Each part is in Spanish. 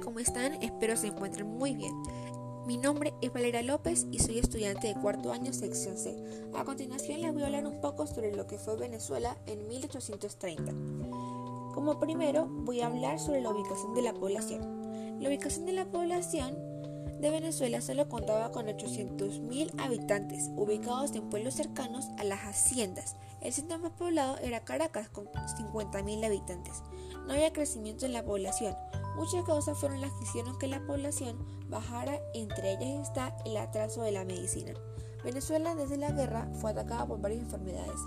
¿cómo están? Espero se encuentren muy bien. Mi nombre es Valeria López y soy estudiante de cuarto año sección C. A continuación les voy a hablar un poco sobre lo que fue Venezuela en 1830. Como primero voy a hablar sobre la ubicación de la población. La ubicación de la población de Venezuela solo contaba con 800.000 habitantes, ubicados en pueblos cercanos a las haciendas. El centro más poblado era Caracas, con 50.000 habitantes. No había crecimiento en la población. Muchas causas fueron las que hicieron que la población bajara, entre ellas está el atraso de la medicina. Venezuela desde la guerra fue atacada por varias enfermedades,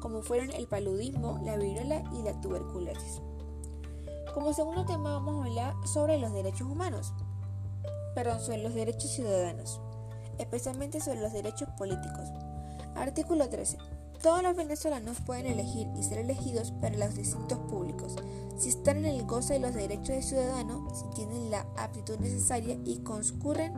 como fueron el paludismo, la viruela y la tuberculosis. Como segundo tema vamos a hablar sobre los derechos humanos perdón, sobre los derechos ciudadanos, especialmente sobre los derechos políticos. Artículo 13. Todos los venezolanos pueden elegir y ser elegidos para los distintos públicos, si están en el goce de los derechos de ciudadano, si tienen la aptitud necesaria y concurren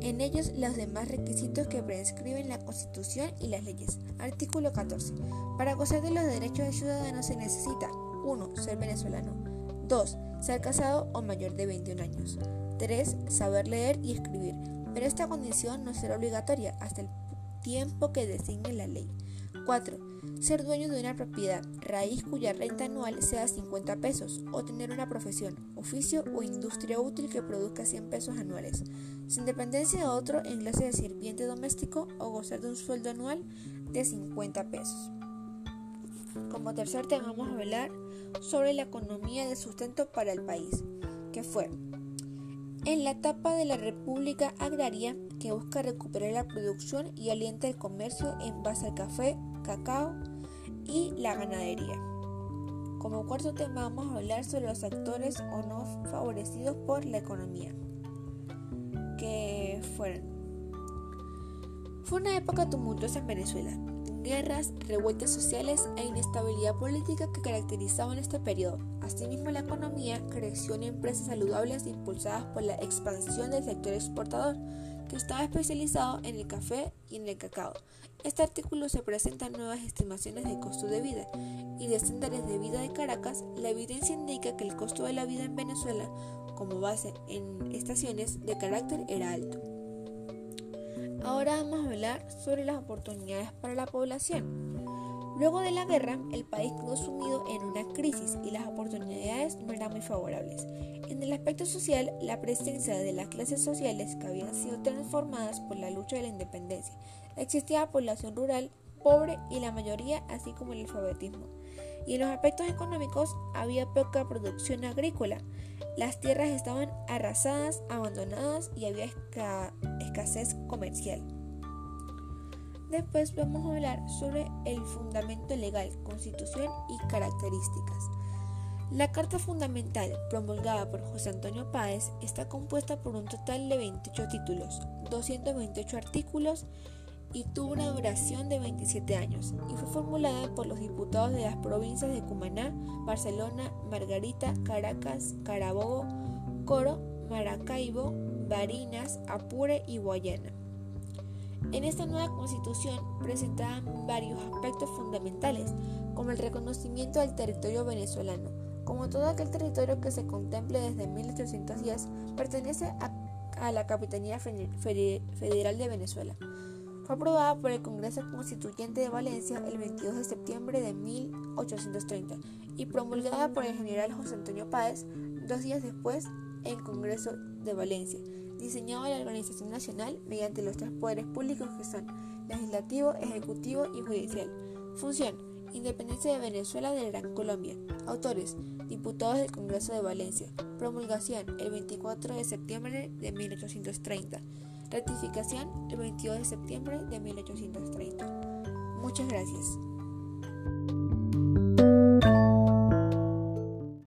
en ellos los demás requisitos que prescriben la Constitución y las leyes. Artículo 14. Para gozar de los derechos de ciudadano se necesita 1. Ser venezolano. 2. Ser casado o mayor de 21 años. 3. Saber leer y escribir, pero esta condición no será obligatoria hasta el tiempo que designe la ley. 4. Ser dueño de una propiedad raíz cuya renta anual sea 50 pesos o tener una profesión, oficio o industria útil que produzca 100 pesos anuales, sin dependencia de otro en clase de sirviente doméstico o gozar de un sueldo anual de 50 pesos. Como tercer tema vamos a hablar sobre la economía de sustento para el país, que fue en la etapa de la República Agraria que busca recuperar la producción y alienta el comercio en base al café, cacao y la ganadería. Como cuarto tema vamos a hablar sobre los actores o no favorecidos por la economía, que fueron. Fue una época tumultuosa en Venezuela, guerras, revueltas sociales e inestabilidad política que caracterizaban este periodo. Asimismo, la economía creció en empresas saludables impulsadas por la expansión del sector exportador, que estaba especializado en el café y en el cacao. Este artículo se presenta nuevas estimaciones de costo de vida y de estándares de vida de Caracas. La evidencia indica que el costo de la vida en Venezuela, como base en estaciones de carácter, era alto. Ahora vamos a hablar sobre las oportunidades para la población. Luego de la guerra, el país quedó sumido en una crisis y las oportunidades no eran muy favorables. En el aspecto social, la presencia de las clases sociales que habían sido transformadas por la lucha de la independencia. Existía población rural pobre y la mayoría, así como el alfabetismo. Y en los aspectos económicos había poca producción agrícola. Las tierras estaban arrasadas, abandonadas y había escasez comercial. Después vamos a hablar sobre el fundamento legal, constitución y características. La Carta Fundamental, promulgada por José Antonio Páez, está compuesta por un total de 28 títulos, 228 artículos y tuvo una duración de 27 años y fue formulada por los diputados de las provincias de Cumaná, Barcelona, Margarita, Caracas, Carabobo, Coro, Maracaibo, Barinas, Apure y Guayana. En esta nueva constitución presentaban varios aspectos fundamentales, como el reconocimiento del territorio venezolano. Como todo aquel territorio que se contemple desde 1810, pertenece a, a la Capitanía Federal de Venezuela. Fue aprobada por el Congreso Constituyente de Valencia el 22 de septiembre de 1830 y promulgada por el general José Antonio Páez dos días después en el Congreso de Valencia, diseñado la Organización Nacional mediante los tres poderes públicos que son legislativo, ejecutivo y judicial. Función. Independencia de Venezuela de Gran Colombia. Autores. Diputados del Congreso de Valencia. Promulgación el 24 de septiembre de 1830. Ratificación el 22 de septiembre de 1830. Muchas gracias.